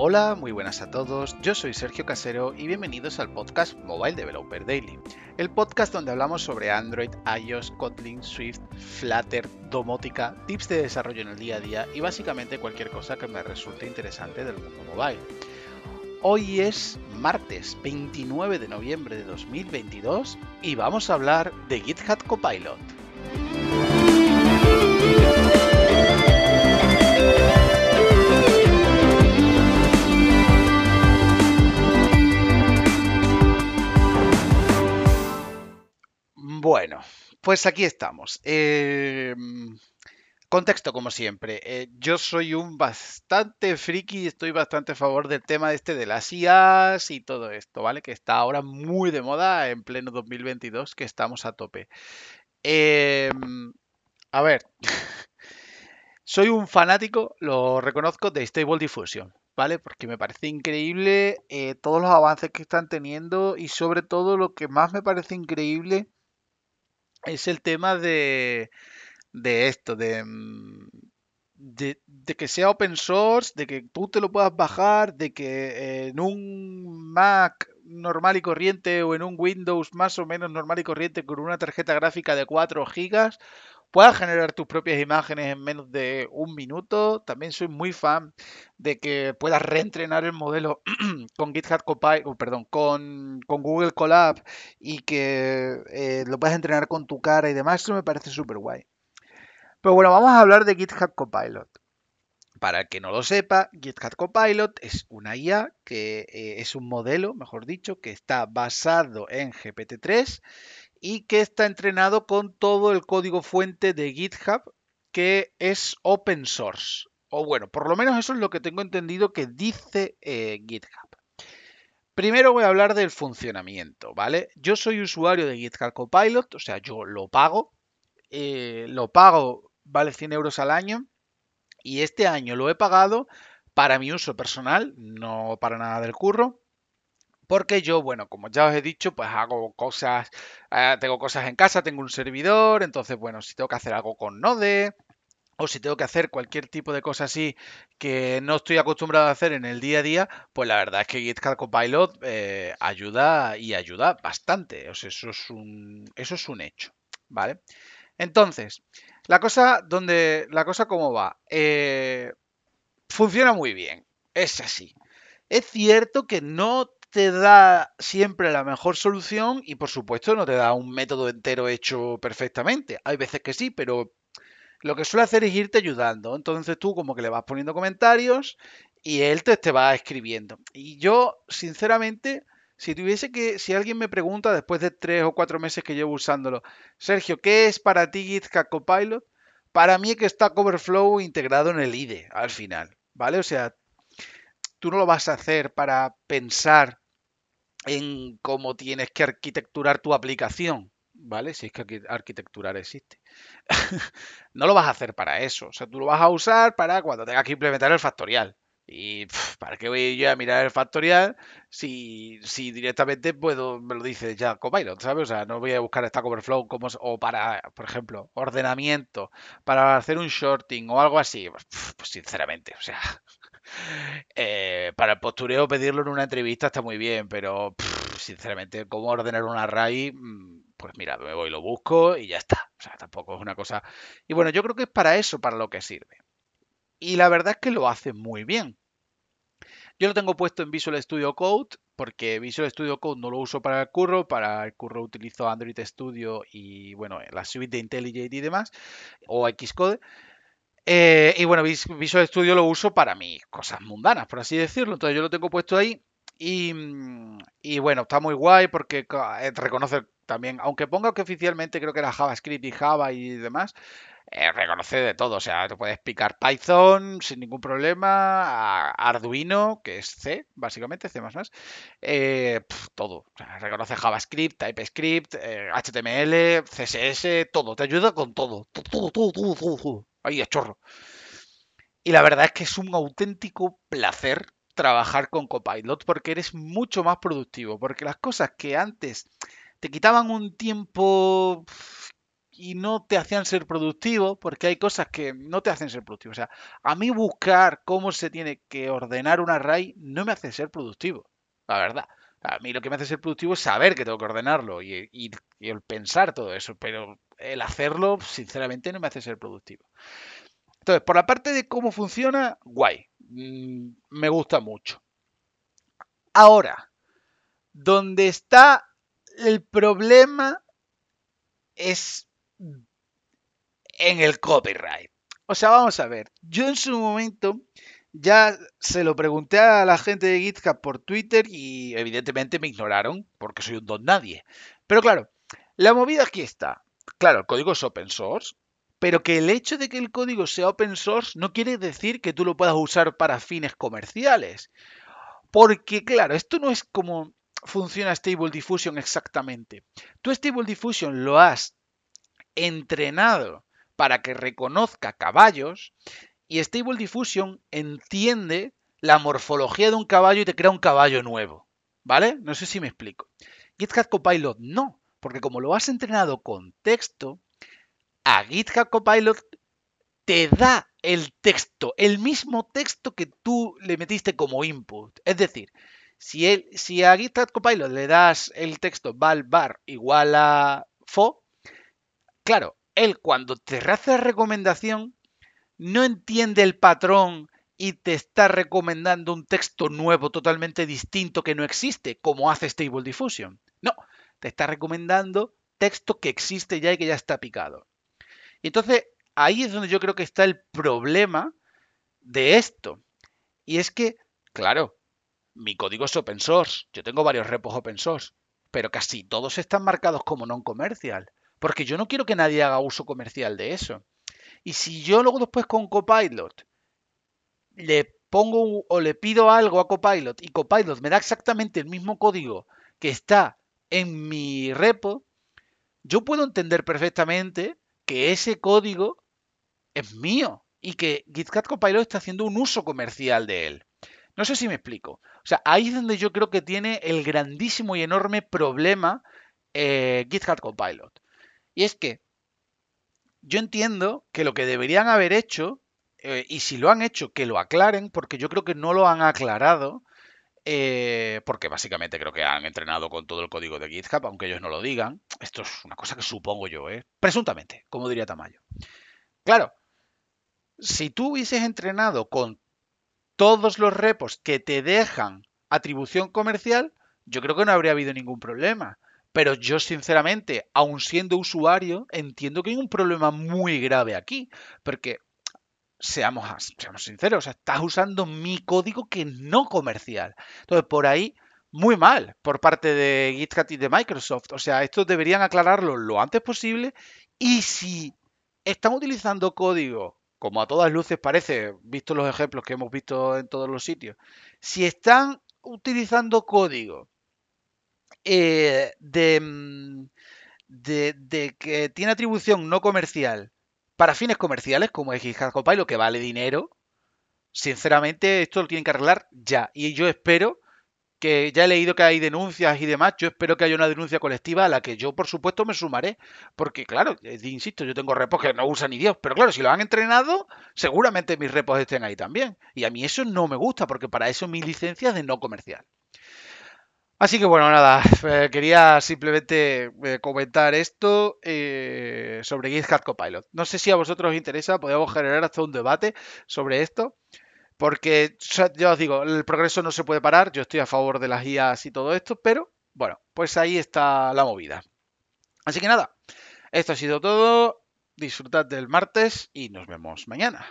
Hola, muy buenas a todos, yo soy Sergio Casero y bienvenidos al podcast Mobile Developer Daily, el podcast donde hablamos sobre Android, iOS, Kotlin, Swift, Flutter, domótica, tips de desarrollo en el día a día y básicamente cualquier cosa que me resulte interesante del mundo mobile. Hoy es martes 29 de noviembre de 2022 y vamos a hablar de GitHub Copilot. Bueno, pues aquí estamos. Eh, contexto, como siempre. Eh, yo soy un bastante friki y estoy bastante a favor del tema este de las IAs y todo esto, ¿vale? Que está ahora muy de moda en pleno 2022, que estamos a tope. Eh, a ver, soy un fanático, lo reconozco, de Stable Diffusion. ¿Vale? Porque me parece increíble todos los avances que están teniendo y sobre todo lo que más me parece increíble es el tema de, de esto, mm, de, de, que sea open source, de que tú te lo puedas bajar, de que en un Mac normal y corriente o en un Windows más o menos normal y corriente con una tarjeta gráfica de 4 gigas puedas generar tus propias imágenes en menos de un minuto. También soy muy fan de que puedas reentrenar el modelo con GitHub Copilot, perdón, con, Google Colab y que eh, lo puedas entrenar con tu cara y demás. Eso me parece súper guay. Pero bueno, vamos a hablar de GitHub Copilot. Para el que no lo sepa, GitHub Copilot es una IA que eh, es un modelo, mejor dicho, que está basado en GPT-3 y que está entrenado con todo el código fuente de GitHub que es open source. O bueno, por lo menos eso es lo que tengo entendido que dice eh, GitHub. Primero voy a hablar del funcionamiento, ¿vale? Yo soy usuario de GitHub Copilot, o sea, yo lo pago. Eh, lo pago, vale 100 euros al año. Y este año lo he pagado para mi uso personal, no para nada del curro. Porque yo, bueno, como ya os he dicho, pues hago cosas, eh, tengo cosas en casa, tengo un servidor, entonces, bueno, si tengo que hacer algo con Node, o si tengo que hacer cualquier tipo de cosa así que no estoy acostumbrado a hacer en el día a día, pues la verdad es que GitHub Copilot eh, ayuda y ayuda bastante. Eso es un, eso es un hecho, ¿vale? Entonces, la cosa donde, la cosa cómo va, eh, funciona muy bien, es así. Es cierto que no te da siempre la mejor solución y por supuesto no te da un método entero hecho perfectamente. Hay veces que sí, pero lo que suele hacer es irte ayudando. Entonces tú como que le vas poniendo comentarios y él te, va escribiendo. Y yo, sinceramente, si tuviese que, si alguien me pregunta después de tres o cuatro meses que llevo usándolo, Sergio, ¿qué es para ti GitHub Copilot? Para mí es que está Coverflow integrado en el IDE al final, ¿vale? O sea, tú no lo vas a hacer para pensar en cómo tienes que arquitecturar tu aplicación, ¿vale? Si es que arquitecturar existe. no lo vas a hacer para eso. O sea, tú lo vas a usar para cuando tengas que implementar el factorial. Y ¿para qué voy yo a mirar el factorial si, si directamente puedo, me lo dice ya Copilot, ¿sabes? O sea, no voy a buscar Stack Overflow como, o para, por ejemplo, ordenamiento, para hacer un shorting o algo así. Pues, sinceramente, o sea, para el postureo pedirlo en una entrevista está muy bien, pero sinceramente, cómo ordenar un array, mm, pues mira, me voy, lo busco y ya está. O sea, tampoco es una cosa... Y bueno, yo creo que es para eso, para lo que sirve. Y la verdad es que lo hace muy bien. Yo lo tengo puesto en Visual Studio Code porque Visual Studio Code no lo uso para el curro, para el curro utilizo Android Studio y bueno, la suite de IntelliJ y demás, o Xcode. Eh, y bueno, Visual Studio lo uso para mis cosas mundanas, por así decirlo. Entonces yo lo tengo puesto ahí y, bueno, está muy guay porque eh, reconoce también, aunque ponga que oficialmente creo que era JavaScript y Java y demás, eh, reconoce de todo. O sea, te puedes picar Python sin ningún problema, Arduino, que es C, básicamente, C++, eh, todo. reconoce JavaScript, TypeScript, HTML, CSS, todo. Te ayuda con todo. Todo, todo, todo, todo. Ahí es chorro. Y la verdad es que es un auténtico placer trabajar con Copilot porque eres mucho más productivo. Porque las cosas que antes te quitaban un tiempo y no te hacían ser productivo, porque hay cosas que no te hacen ser productivo. O sea, a mí buscar cómo se tiene que ordenar un array no me hace ser productivo, la verdad. A mí lo que me hace ser productivo es saber que tengo que ordenarlo y, el pensar todo eso, pero el hacerlo, sinceramente, no me hace ser productivo. Entonces, por la parte de cómo funciona, guay. Mm, me gusta mucho. Ahora, donde está el problema es en el copyright. O sea, vamos a ver. Yo en su momento ya se lo pregunté a la gente de GitHub por Twitter y evidentemente me ignoraron porque soy un don nadie. Pero claro, la movida aquí está. Claro, el código es open source, pero que el hecho de que el código sea open source no quiere decir que tú lo puedas usar para fines comerciales. Porque claro, esto no es como funciona Stable Diffusion exactamente. Tú Stable Diffusion lo has entrenado para que reconozca caballos y Stable Diffusion entiende la morfología de un caballo y te crea un caballo nuevo. ¿Vale? No sé si me explico. GitHub Copilot no, porque como lo has entrenado con texto, a GitHub Copilot te da el texto, el mismo texto que tú le metiste como input. Es decir, si, él, si a GitHub Copilot le das el texto val bar igual a fo, claro, él cuando te hace la recomendación no entiende el patrón y te está recomendando un texto nuevo totalmente distinto que no existe, como hace Stable Diffusion. No, te está recomendando texto que existe ya y que ya está picado. Y entonces ahí es donde yo creo que está el problema de esto. Y es que, claro, mi código es open source, yo tengo varios repos open source, pero casi todos están marcados como non comercial, porque yo no quiero que nadie haga uso comercial de eso. Y si yo luego después con Copilot le pongo o le pido algo a Copilot y Copilot me da exactamente el mismo código que está en mi repo, yo puedo entender perfectamente que ese código es mío y que GitHub Copilot está haciendo un uso comercial de él. No sé si me explico. O sea, ahí es donde yo creo que tiene el grandísimo y enorme problema eh, GitHub Copilot. Y es que yo entiendo que lo que deberían haber hecho, eh, y si lo han hecho, que lo aclaren, porque yo creo que no lo han aclarado, eh, porque básicamente creo que han entrenado con todo el código de GitHub, aunque ellos no lo digan. Esto es una cosa que supongo yo, ¿eh? Presuntamente, como diría Tamayo. Claro, si tú hubieses entrenado con todos los repos que te dejan atribución comercial, yo creo que no habría habido ningún problema. Pero yo, sinceramente, aun siendo usuario, entiendo que hay un problema muy grave aquí. Porque seamos, seamos sinceros, estás usando mi código que no comercial. Entonces, por ahí, muy mal por parte de GitHub y de Microsoft. O sea, esto deberían aclararlo lo antes posible. Y si están utilizando código, como a todas luces parece, visto los ejemplos que hemos visto en todos los sitios, si están utilizando código eh, de, mm, de, que tiene atribución no comercial para fines comerciales, como es GitHub Copilot, que vale dinero, sinceramente esto lo tienen que arreglar ya. Y yo espero que ya he leído que hay denuncias y demás, yo espero que haya una denuncia colectiva a la que yo, por supuesto, me sumaré. Porque, claro, eh, insisto, yo tengo repos que no usan ni Dios, pero claro, si lo han entrenado, seguramente mis repos estén ahí también. Y a mí eso no me gusta, porque para eso mi licencia es de no comercial. Así que bueno, nada, eh, quería simplemente eh, comentar esto eh, sobre GitHub Copilot. No sé si a vosotros os interesa, podemos generar hasta un debate sobre esto, porque ya os digo, el progreso no se puede parar, yo estoy a favor de las IAs y todo esto, pero bueno, pues ahí está la movida. Así que nada, esto ha sido todo, disfrutad del martes y nos vemos mañana.